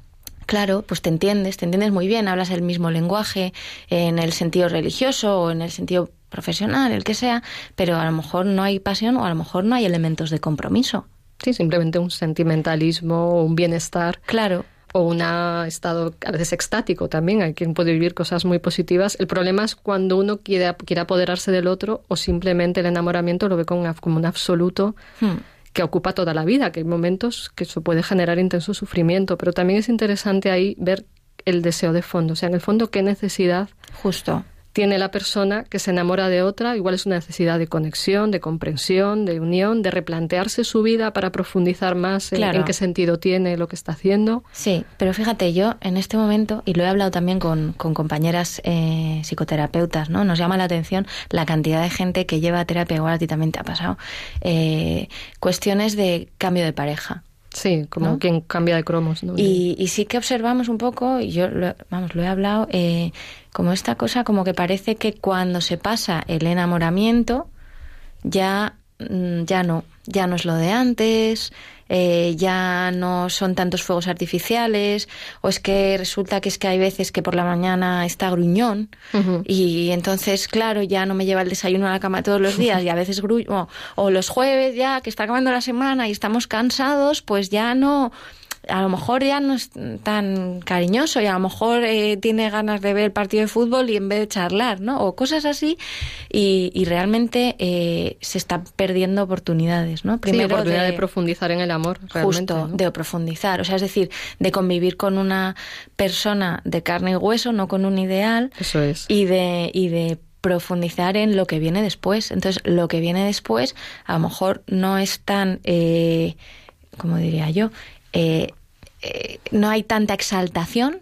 Claro, pues te entiendes, te entiendes muy bien, hablas el mismo lenguaje en el sentido religioso o en el sentido profesional, el que sea, pero a lo mejor no hay pasión o a lo mejor no hay elementos de compromiso. Sí, simplemente un sentimentalismo o un bienestar. Claro. O un estado a veces extático también. Hay quien puede vivir cosas muy positivas. El problema es cuando uno quiere, quiere apoderarse del otro o simplemente el enamoramiento lo ve como, como un absoluto. Hmm que ocupa toda la vida, que hay momentos que eso puede generar intenso sufrimiento, pero también es interesante ahí ver el deseo de fondo, o sea, en el fondo qué necesidad justo tiene la persona que se enamora de otra, igual es una necesidad de conexión, de comprensión, de unión, de replantearse su vida para profundizar más en, qué sentido tiene lo que está haciendo. Sí, pero fíjate, yo en este momento, y lo he hablado también con, compañeras eh, psicoterapeutas, ¿no? Nos llama la atención la cantidad de gente que lleva terapia, igual a ti también te ha pasado, eh, cuestiones de cambio de pareja. Sí, como quien cambia de cromos. Y, sí que observamos un poco, y yo vamos, lo he hablado, eh, como esta cosa, como que parece que cuando se pasa el enamoramiento, ya, ya no, ya no es lo de antes, eh, ya no son tantos fuegos artificiales, o es que resulta que es que hay veces que por la mañana está gruñón y entonces, claro, ya no me lleva el desayuno a la cama todos los días y a veces gruñón, o los jueves ya que está acabando la semana y estamos cansados, pues ya no a lo mejor ya no es tan cariñoso y a lo mejor eh, tiene ganas de ver el partido de fútbol y en vez de charlar, ¿no? O cosas así y, y realmente eh, se están perdiendo oportunidades, ¿no? Primero oportunidad de, profundizar en el amor, justo, de profundizar, o sea, es decir, de convivir con una persona de carne y hueso, no con un ideal. Eso es. Y de y de profundizar en lo que viene después. Entonces, lo que viene después a lo mejor no es tan, eh, como diría yo, eh, eh, no hay tanta exaltación.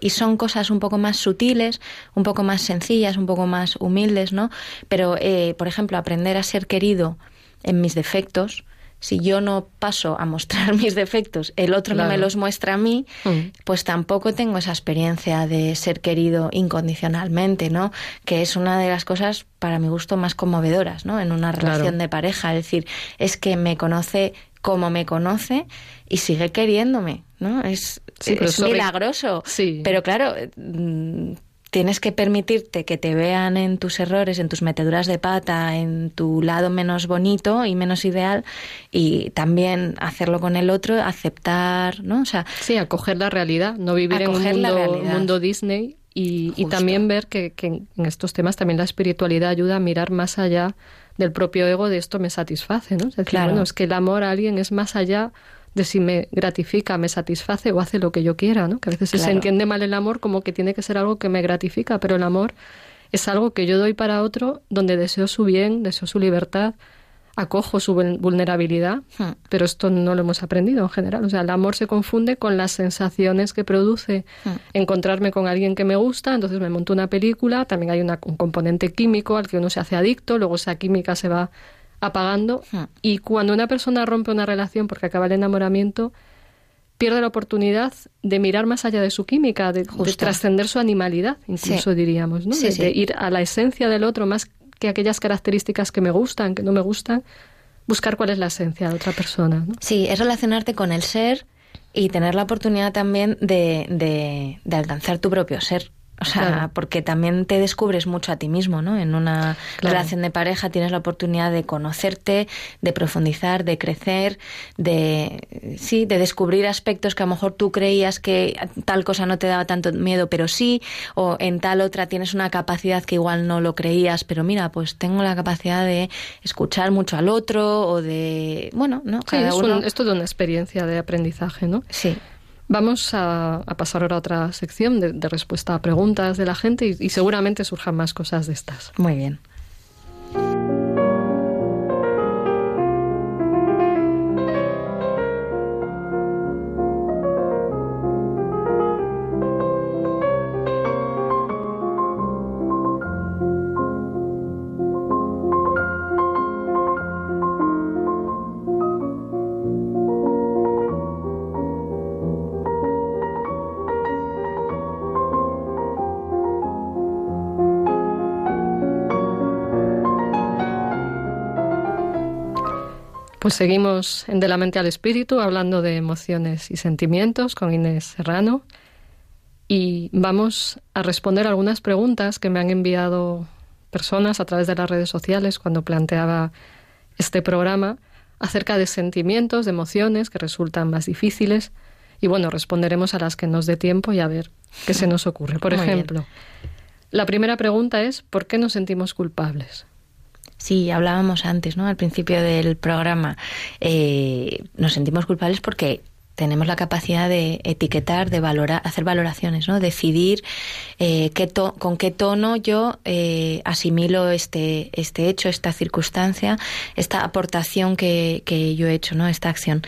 y son cosas un poco más sutiles, un poco más sencillas, un poco más humildes, ¿no? Pero, por ejemplo, aprender a ser querido en mis defectos, si yo no paso a mostrar <laughs> mis defectos, el otro no me los muestra a mí, mm. pues tampoco tengo esa experiencia de ser querido incondicionalmente, ¿no? Que es una de las cosas, para mi gusto, más conmovedoras, ¿no? En una relación de pareja. Es decir, es que me conoce como me conoce y sigue queriéndome, ¿no? Es, es milagroso. Sí. Pero claro, mm, tienes que permitirte que te vean en tus errores, en tus meteduras de pata, en tu lado menos bonito y menos ideal y también hacerlo con el otro, aceptar, ¿no? O sea, sí, acoger la realidad, no vivir en un mundo, Disney y, y, también ver que, que en estos temas también la espiritualidad ayuda a mirar más allá del propio ego de esto me satisface, ¿no? Es decir, bueno, es que el amor a alguien es más allá de si me gratifica, me satisface o hace lo que yo quiera, ¿no? Que a veces se entiende mal el amor como que tiene que ser algo que me gratifica, pero el amor es algo que yo doy para otro donde deseo su bien, deseo su libertad, acojo su vulnerabilidad, hmm. pero esto no lo hemos aprendido en general. O sea, el amor se confunde con las sensaciones que produce hmm. encontrarme con alguien que me gusta, entonces me monto una película, también hay un componente químico al que uno se hace adicto, luego esa química se va apagando hmm. y cuando una persona rompe una relación porque acaba el enamoramiento, pierde la oportunidad de mirar más allá de su química, de, trascender su animalidad, incluso diríamos, ¿no? de, ir a la esencia del otro más que aquellas características que me gustan, que no me gustan, buscar cuál es la esencia de otra persona. ¿no? Sí, es relacionarte con el ser y tener la oportunidad también de, de, de alcanzar tu propio ser. O sea, porque también te descubres mucho a ti mismo, ¿no? En una relación de pareja tienes la oportunidad de conocerte, de profundizar, de crecer, de sí, de descubrir aspectos que a lo mejor tú creías que tal cosa no te daba tanto miedo, pero sí, o en tal otra tienes una capacidad que igual no lo creías, pero mira, pues tengo la capacidad de escuchar mucho al otro o de, bueno, ¿no? Cada uno... es una experiencia de aprendizaje, ¿no? Sí. Vamos a, pasar ahora a otra sección de, respuesta a preguntas de la gente y, y seguramente surjan más cosas de estas. Muy bien. Pues seguimos en De la mente al espíritu hablando de emociones y sentimientos con Inés Serrano y vamos a responder algunas preguntas que me han enviado personas a través de las redes sociales cuando planteaba este programa acerca de sentimientos, de emociones que resultan más difíciles y bueno, responderemos a las que nos dé tiempo y a ver qué se nos ocurre. Por ejemplo, la primera pregunta es ¿por qué nos sentimos culpables? Sí, hablábamos antes, ¿no? Al principio del programa. Eh, nos sentimos culpables porque tenemos la capacidad de etiquetar, de valorar, hacer valoraciones, ¿no? Decidir eh, qué con qué tono yo eh, asimilo este, este hecho, esta circunstancia, esta aportación que, que yo he hecho, ¿no? Esta acción.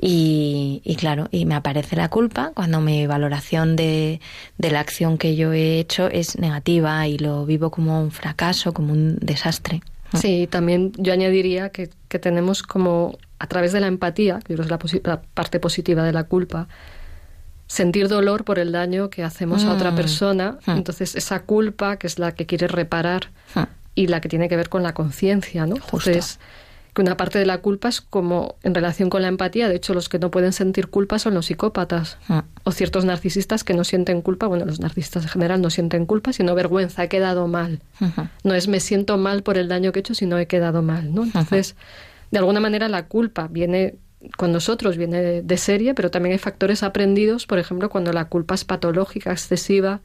Y, y, claro, y me aparece la culpa cuando mi valoración de, de la acción que yo he hecho es negativa y lo vivo como un fracaso, como un desastre. Sí, también yo añadiría que, que tenemos como, a través de la empatía, que es la, la, parte positiva de la culpa, sentir dolor por el daño que hacemos a otra mm. persona. Mm. Entonces, esa culpa, que es la que quiere reparar mm. y la que tiene que ver con la conciencia, ¿no? Entonces, que una parte de la culpa es como en relación con la empatía. De hecho, los que no pueden sentir culpa son los psicópatas ah. o ciertos narcisistas que no sienten culpa. Bueno, los narcisistas en general no sienten culpa, sino vergüenza. He quedado mal. No es me siento mal por el daño que he hecho, sino he quedado mal. ¿no? Entonces, de alguna manera la culpa viene con nosotros, viene de, serie, pero también hay factores aprendidos, por ejemplo, cuando la culpa es patológica, excesiva,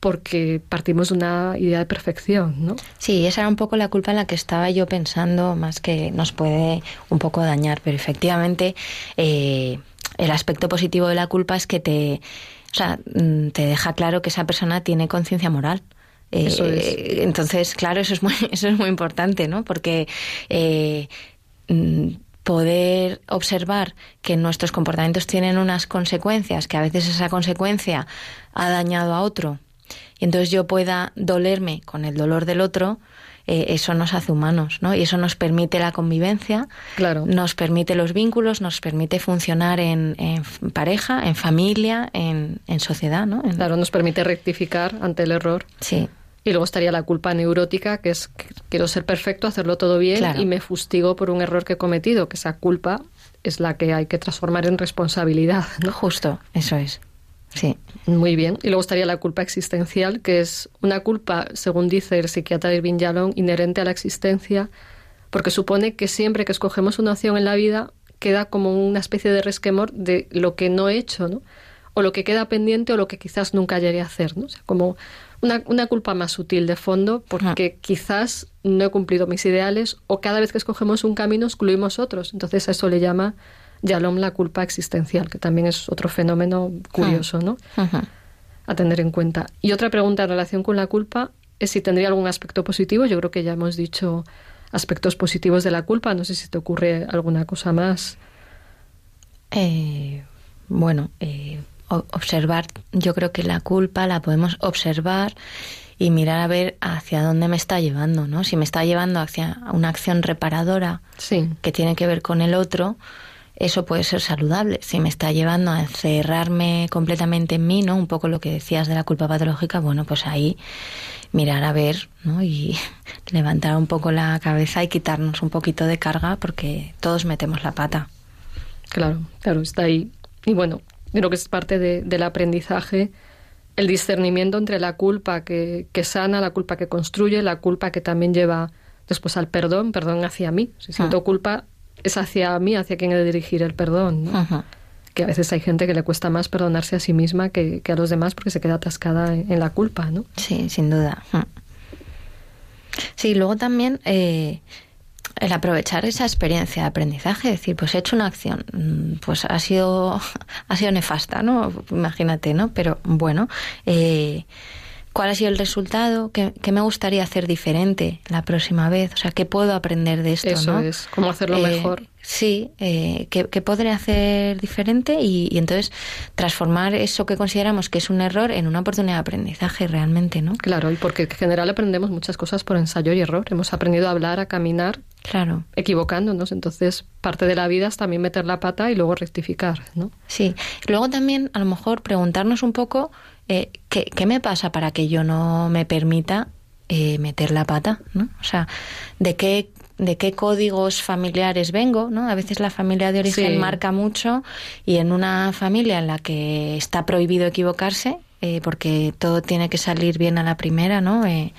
porque partimos de una idea de perfección, ¿no? Sí, esa era un poco la culpa en la que estaba yo pensando, más que nos puede un poco dañar, pero efectivamente eh, el aspecto positivo de la culpa es que te, o sea, mm, te deja claro que esa persona tiene conciencia moral. Eh, entonces, claro, eso es muy, <laughs> eso es muy importante, ¿no? Porque eh, mm, poder observar que nuestros comportamientos tienen unas consecuencias, que a veces esa consecuencia ha dañado a otro, y entonces yo pueda dolerme con el dolor del otro, eh, eso nos hace humanos, ¿no? Y eso nos permite la convivencia, claro. nos permite los vínculos, nos permite funcionar en, pareja, en familia, en, sociedad, ¿no? Claro, nos permite rectificar ante el error. Sí. Y luego estaría la culpa neurótica, que es quiero ser perfecto, hacerlo todo bien y me fustigo por un error que he cometido, que esa culpa es la que hay que transformar en responsabilidad. ¿no? Justo, eso es. Sí. Muy bien. Y luego estaría la culpa existencial, que es una culpa, según dice el psiquiatra Irving Yalom, inherente a la existencia, porque supone que siempre que escogemos una opción en la vida queda como una especie de resquemor de lo que no he hecho, ¿no? O lo que queda pendiente o lo que quizás nunca llegué a hacer, ¿no? O sea, como una, una culpa más sutil de fondo porque quizás no he cumplido mis ideales o cada vez que escogemos un camino excluimos otros. Entonces a eso le llama Yalom la culpa existencial, que también es otro fenómeno curioso, ¿no? A tener en cuenta. Y otra pregunta en relación con la culpa es si tendría algún aspecto positivo. Yo creo que ya hemos dicho aspectos positivos de la culpa. No sé si te ocurre alguna cosa más. Eh, bueno, eh, observar, yo creo que la culpa la podemos observar y mirar a ver hacia dónde me está llevando, ¿no? Si me está llevando hacia una acción reparadora sí. que tiene que ver con el otro, eso puede ser saludable. Si me está llevando a encerrarme completamente en mí, ¿no? Un poco lo que decías de la culpa patológica, bueno, pues ahí mirar a ver, ¿no? Y <laughs> levantar un poco la cabeza y quitarnos un poquito de carga porque todos metemos la pata. Claro, claro, está ahí. Y bueno, creo que es parte del aprendizaje el discernimiento entre la culpa que, que, sana, la culpa que construye, la culpa que también lleva después al perdón, perdón hacia mí. Si siento ah. culpa, es hacia mí, hacia quien he de dirigir el perdón. Que a veces hay gente que le cuesta más perdonarse a sí misma que, a los demás porque se queda atascada en, la culpa, ¿no? Sí, sin duda. Sí, luego también eh, el aprovechar esa experiencia de aprendizaje, decir, pues he hecho una acción, mm, pues ha sido, <laughs> ha sido nefasta, ¿no? Imagínate, ¿no? Pero bueno, eh, ¿cuál ha sido el resultado? ¿Qué, me gustaría hacer diferente la próxima vez? O sea, ¿qué puedo aprender de esto? Eso es, cómo hacerlo eh, mejor. Sí, eh, ¿qué, podré hacer diferente? Y, entonces transformar eso que consideramos que es un error en una oportunidad de aprendizaje realmente, ¿no? Claro, y porque en general aprendemos muchas cosas por ensayo y error. Hemos aprendido a hablar, a caminar, claro. equivocándonos. Entonces, parte de la vida es también meter la pata y luego rectificar, ¿no? Sí. Luego también, a lo mejor, preguntarnos un poco eh, ¿qué, ¿qué, me pasa para que yo no me permita eh, meter la pata, ¿no? O sea, ¿de qué de qué códigos familiares vengo, ¿no? A veces la familia de origen marca mucho y en una familia en la que está prohibido equivocarse, eh, porque todo tiene que salir bien a la primera, ¿no? Eh,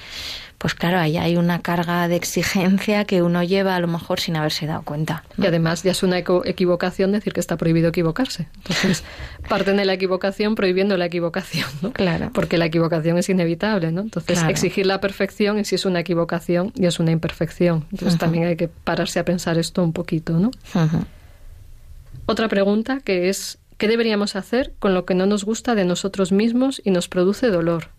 pues claro, ahí hay una carga de exigencia que uno lleva a lo mejor sin haberse dado cuenta. Y además ya es una equivocación decir que está prohibido equivocarse. Entonces, <laughs> parten de la equivocación prohibiendo la equivocación, ¿no? Claro. Porque la equivocación es inevitable, ¿no? Entonces, exigir la perfección y si es una equivocación y es una imperfección. Entonces, también hay que pararse a pensar esto un poquito, ¿no? Otra pregunta que es, ¿qué deberíamos hacer con lo que no nos gusta de nosotros mismos y nos produce dolor?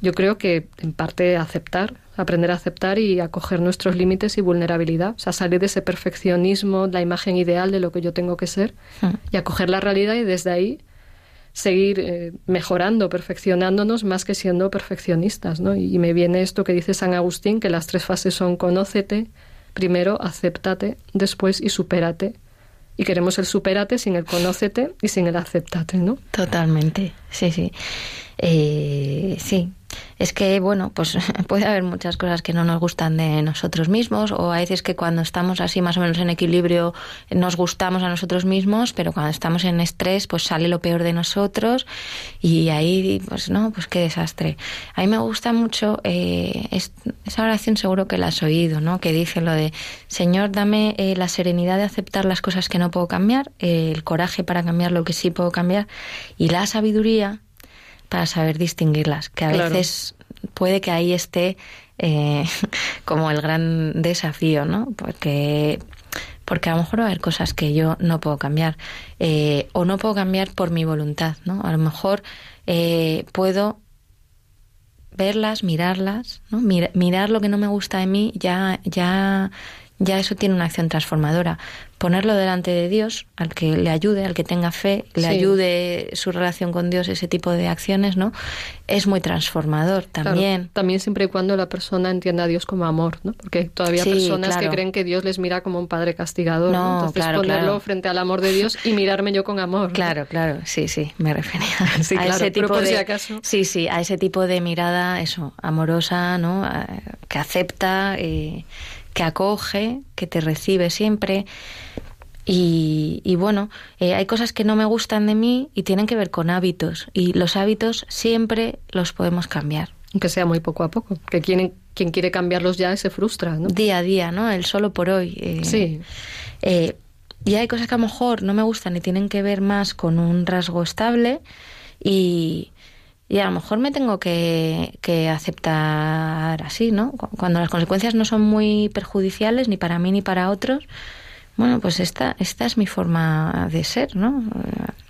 Yo creo que en parte aceptar, aprender a aceptar y acoger nuestros límites y vulnerabilidad, o sea, salir de ese perfeccionismo, la imagen ideal de lo que yo tengo que ser hmm. y acoger la realidad y desde ahí seguir eh, mejorando, perfeccionándonos más que siendo perfeccionistas, ¿no? Y, me viene esto que dice San Agustín, que las tres fases son conócete, primero acéptate, después y supérate. Y queremos el supérate sin el conócete y sin el acéptate, ¿no? Totalmente, sí, sí. Eh, sí, es que, bueno, pues <laughs> puede haber muchas cosas que no nos gustan de nosotros mismos o a veces que cuando estamos así más o menos en equilibrio nos gustamos a nosotros mismos, pero cuando estamos en estrés pues sale lo peor de nosotros y ahí, pues no, pues qué desastre. A mí me gusta mucho eh, esa oración seguro que la has oído, ¿no? Que dice lo de, Señor, dame eh, la serenidad de aceptar las cosas que no puedo cambiar, eh, el coraje para cambiar lo que sí puedo cambiar y la sabiduría para saber distinguirlas, que a veces puede que ahí esté eh, <laughs> como el gran desafío, ¿no? Porque, porque a lo mejor va a haber cosas que yo no puedo cambiar eh, o no puedo cambiar por mi voluntad, ¿no? A lo mejor eh, puedo verlas, mirarlas, ¿no? mirar lo que no me gusta de mí ya, ya, ya eso tiene una acción transformadora ponerlo delante de Dios, al que le ayude, al que tenga fe, le ayude su relación con Dios, ese tipo de acciones, ¿no? Es muy transformador también. también siempre y cuando la persona entienda a Dios como amor, ¿no? Porque todavía hay personas que creen que Dios les mira como un padre castigador, ¿no? Entonces ponerlo frente al amor de Dios y mirarme yo con amor. Claro, claro, sí, sí, me refería <laughs> a ese tipo de acaso... Sí, sí, a ese tipo de mirada, eso, amorosa, ¿no? Que acepta, eh, que acoge, que te recibe siempre. Y, bueno, eh, hay cosas que no me gustan de mí y tienen que ver con hábitos. Y los hábitos siempre los podemos cambiar. Aunque sea muy poco a poco. Que quien, quien quiere cambiarlos ya se frustra, ¿no? Día a día, ¿no? El solo por hoy. Eh, sí. Eh, y hay cosas que a lo mejor no me gustan y tienen que ver más con un rasgo estable y, y a lo mejor me tengo que, que, aceptar así, ¿no? Cuando las consecuencias no son muy perjudiciales ni para mí ni para otros, bueno, pues esta, esta es mi forma de ser, ¿no?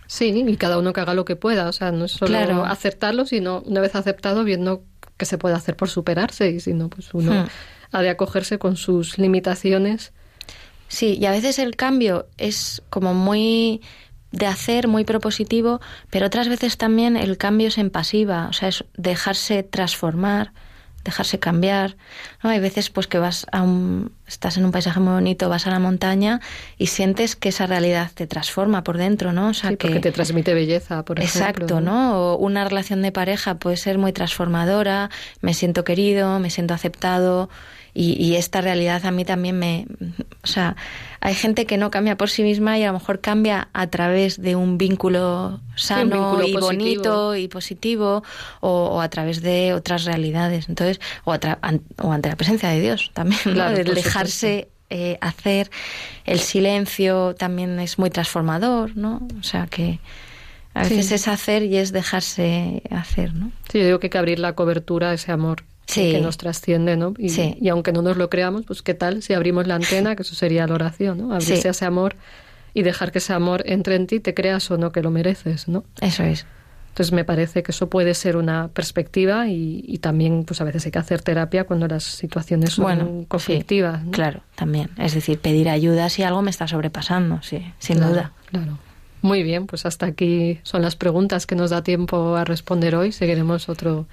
Sí, y cada uno que haga lo que pueda, o sea, no es solo aceptarlo, sino una vez aceptado viendo qué se puede hacer por superarse y si no, pues uno hmm. ha de acogerse con sus limitaciones. Sí, y a veces el cambio es como muy de hacer muy propositivo, pero otras veces también el cambio es en pasiva, o sea, es dejarse transformar, dejarse cambiar. ¿no? Hay veces pues que vas a un, estás en un paisaje muy bonito, vas a la montaña y sientes que esa realidad te transforma por dentro, ¿no? O sea, que porque te transmite belleza, por exacto, ejemplo. Exacto, ¿no? O una relación de pareja puede ser muy transformadora, me siento querido, me siento aceptado, y, esta realidad a mí también me... O sea, hay gente que no cambia por sí misma y a lo mejor cambia a través de un vínculo sano y bonito y positivo o, a través de otras realidades. Entonces, o, o ante la presencia de Dios también, de dejarse eh, hacer. El silencio también es muy transformador, ¿no? O sea que... A veces es hacer y es dejarse hacer, ¿no? Sí, yo digo que hay que abrir la cobertura a ese amor que nos trasciende, ¿no? Y, aunque no nos lo creamos, pues qué tal si abrimos la antena, que eso sería la oración, ¿no? Abrirse a ese amor y dejar que ese amor entre en ti, te creas o no que lo mereces, ¿no? Eso es. Entonces me parece que eso puede ser una perspectiva y, también pues a veces hay que hacer terapia cuando las situaciones son conflictivas. Claro, también. Es decir, pedir ayuda si algo me está sobrepasando, sí, sin duda. Claro. Muy bien, pues hasta aquí son las preguntas que nos da tiempo a responder hoy. Seguiremos otro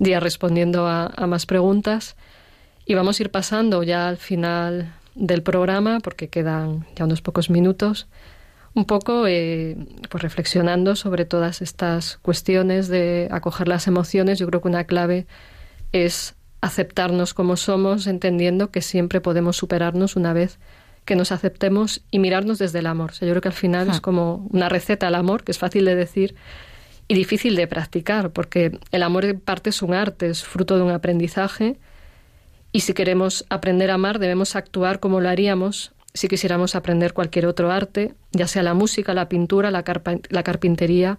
día respondiendo a, más preguntas. Y vamos a ir pasando ya al final del programa, porque quedan ya unos pocos minutos, un poco eh, pues reflexionando sobre todas estas cuestiones de acoger las emociones. Yo creo que una clave es aceptarnos como somos, entendiendo que siempre podemos superarnos una vez que nos aceptemos y mirarnos desde el amor. yo creo que al final es como una receta al amor, que es fácil de decir, y difícil de practicar, porque el amor en parte es un arte, es fruto de un aprendizaje, y si queremos aprender a amar debemos actuar como lo haríamos si quisiéramos aprender cualquier otro arte, ya sea la música, la pintura, la, la carpintería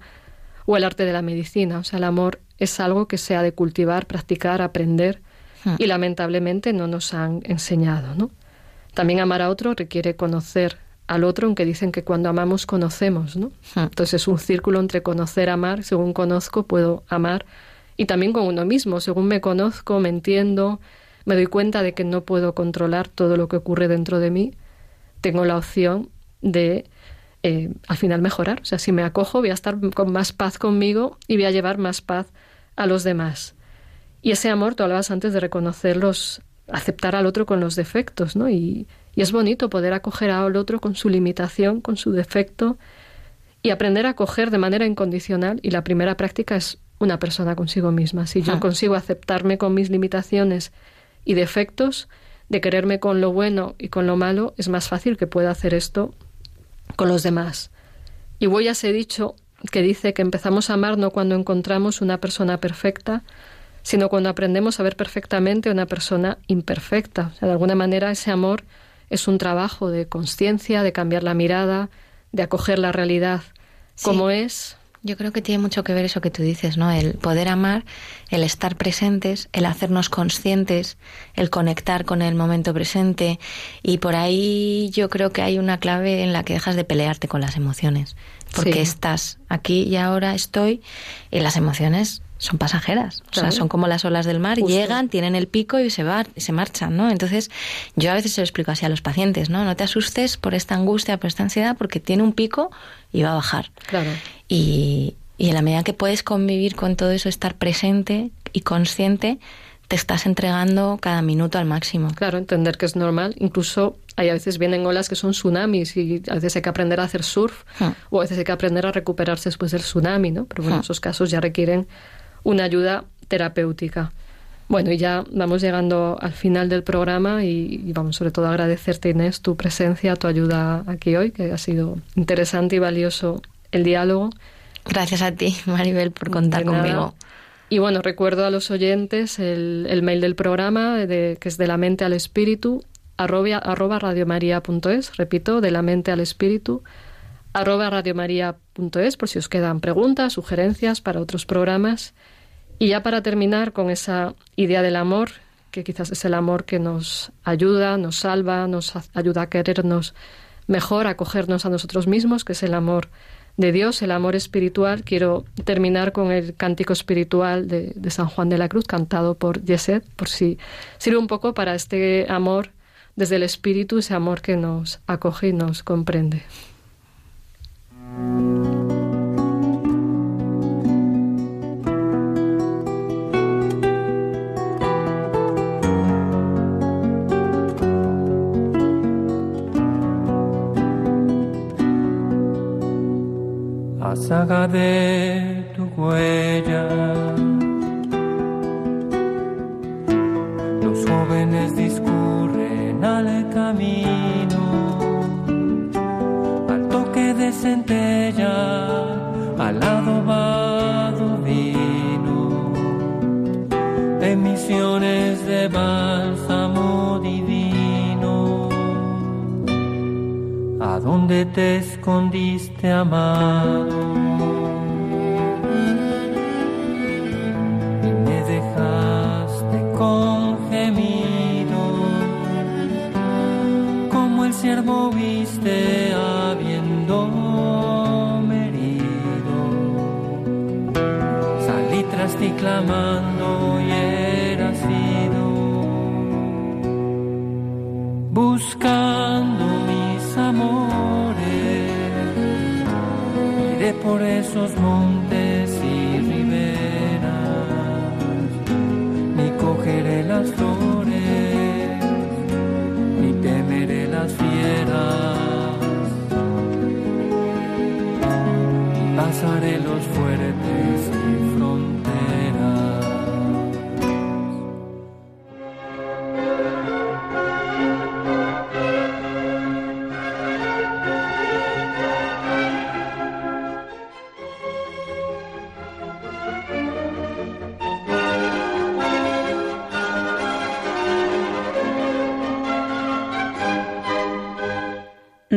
o el arte de la medicina. O sea, el amor es algo que se ha de cultivar, practicar, aprender, hmm. y lamentablemente no nos han enseñado, ¿no? También amar a otro requiere conocer al otro, aunque dicen que cuando amamos conocemos, ¿no? Hmm. Entonces es un círculo entre conocer, amar, según conozco puedo amar y también con uno mismo, según me conozco, me entiendo, me doy cuenta de que no puedo controlar todo lo que ocurre dentro de mí, tengo la opción de eh, al final mejorar. O sea, si me acojo voy a estar con más paz conmigo y voy a llevar más paz a los demás. Y ese amor, tú hablabas antes de reconocerlos, aceptar al otro con los defectos, ¿no? Y, y es bonito poder acoger al otro con su limitación, con su defecto, y aprender a acoger de manera incondicional. Y la primera práctica es una persona consigo misma. Si yo Ah. consigo aceptarme con mis limitaciones y defectos, de quererme con lo bueno y con lo malo, es más fácil que pueda hacer esto con los demás. Y voy a ese dicho que dice que empezamos a amar no cuando encontramos una persona perfecta, sino cuando aprendemos a ver perfectamente a una persona imperfecta. O sea, de alguna manera ese amor es un trabajo de conciencia, de cambiar la mirada, de acoger la realidad Sí. como es. Yo creo que tiene mucho que ver eso que tú dices, ¿no? El poder amar, el estar presentes, el hacernos conscientes, el conectar con el momento presente. Y por ahí yo creo que hay una clave en la que dejas de pelearte con las emociones. Porque Sí. estás aquí y ahora estoy y las emociones son pasajeras. O sea, Claro. son como las olas del mar. Justo. Llegan, tienen el pico y se, va, y se marchan, ¿no? Entonces, yo a veces se lo explico así a los pacientes, ¿no? No te asustes por esta angustia, por esta ansiedad, porque tiene un pico y va a bajar. Claro. Y, y en la medida que puedes convivir con todo eso, estar presente y consciente, te estás entregando cada minuto al máximo. Claro, entender que es normal. Incluso hay a veces vienen olas que son tsunamis y a veces hay que aprender a hacer surf Hmm. o a veces hay que aprender a recuperarse después del tsunami, ¿no? Pero bueno, Hmm. esos casos ya requieren una ayuda terapéutica. Bueno, y ya vamos llegando al final del programa y, y vamos sobre todo a agradecerte, Inés, tu presencia, tu ayuda aquí hoy, que ha sido interesante y valioso el diálogo. Gracias a ti, Maribel, por contar conmigo. Y bueno, recuerdo a los oyentes el, el mail del programa, de, que es de la mente al espíritu, arroba, arroba radiomaria.es, repito, de la mente al espíritu, arroba radiomaria.es, por si os quedan preguntas, sugerencias para otros programas. Y ya para terminar con esa idea del amor, que quizás es el amor que nos ayuda, nos salva, nos ayuda a querernos mejor, a cogernos a nosotros mismos, que es el amor de Dios, el amor espiritual. Quiero terminar con el cántico espiritual de, de San Juan de la Cruz, cantado por Yeset, por si sirve un poco para este amor desde el espíritu, ese amor que nos acoge y nos comprende. Saga de tu huella. Los jóvenes discurren al camino, de centella, al adobado vino, emisiones de bálsamo divino. ¿A dónde te escondiste, amado? Y me dejaste con gemido, como el siervo viste ti clamando y era sido buscando mis amores. Iré por esos montes y riberas, ni cogeré las flores, ni temeré las fieras. Pasaré